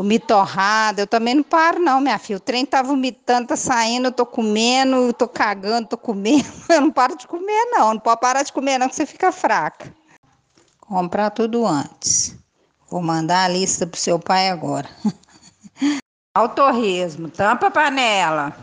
Comi torrada, eu também não paro, não, minha filha. O trem tá vomitando, tá saindo, eu tô comendo, eu tô cagando, tô comendo. Eu não paro de comer, não. Não pode parar de comer, não, que você fica fraca. Comprar tudo antes. Vou mandar a lista pro seu pai agora. Ao torresmo, tampa a panela.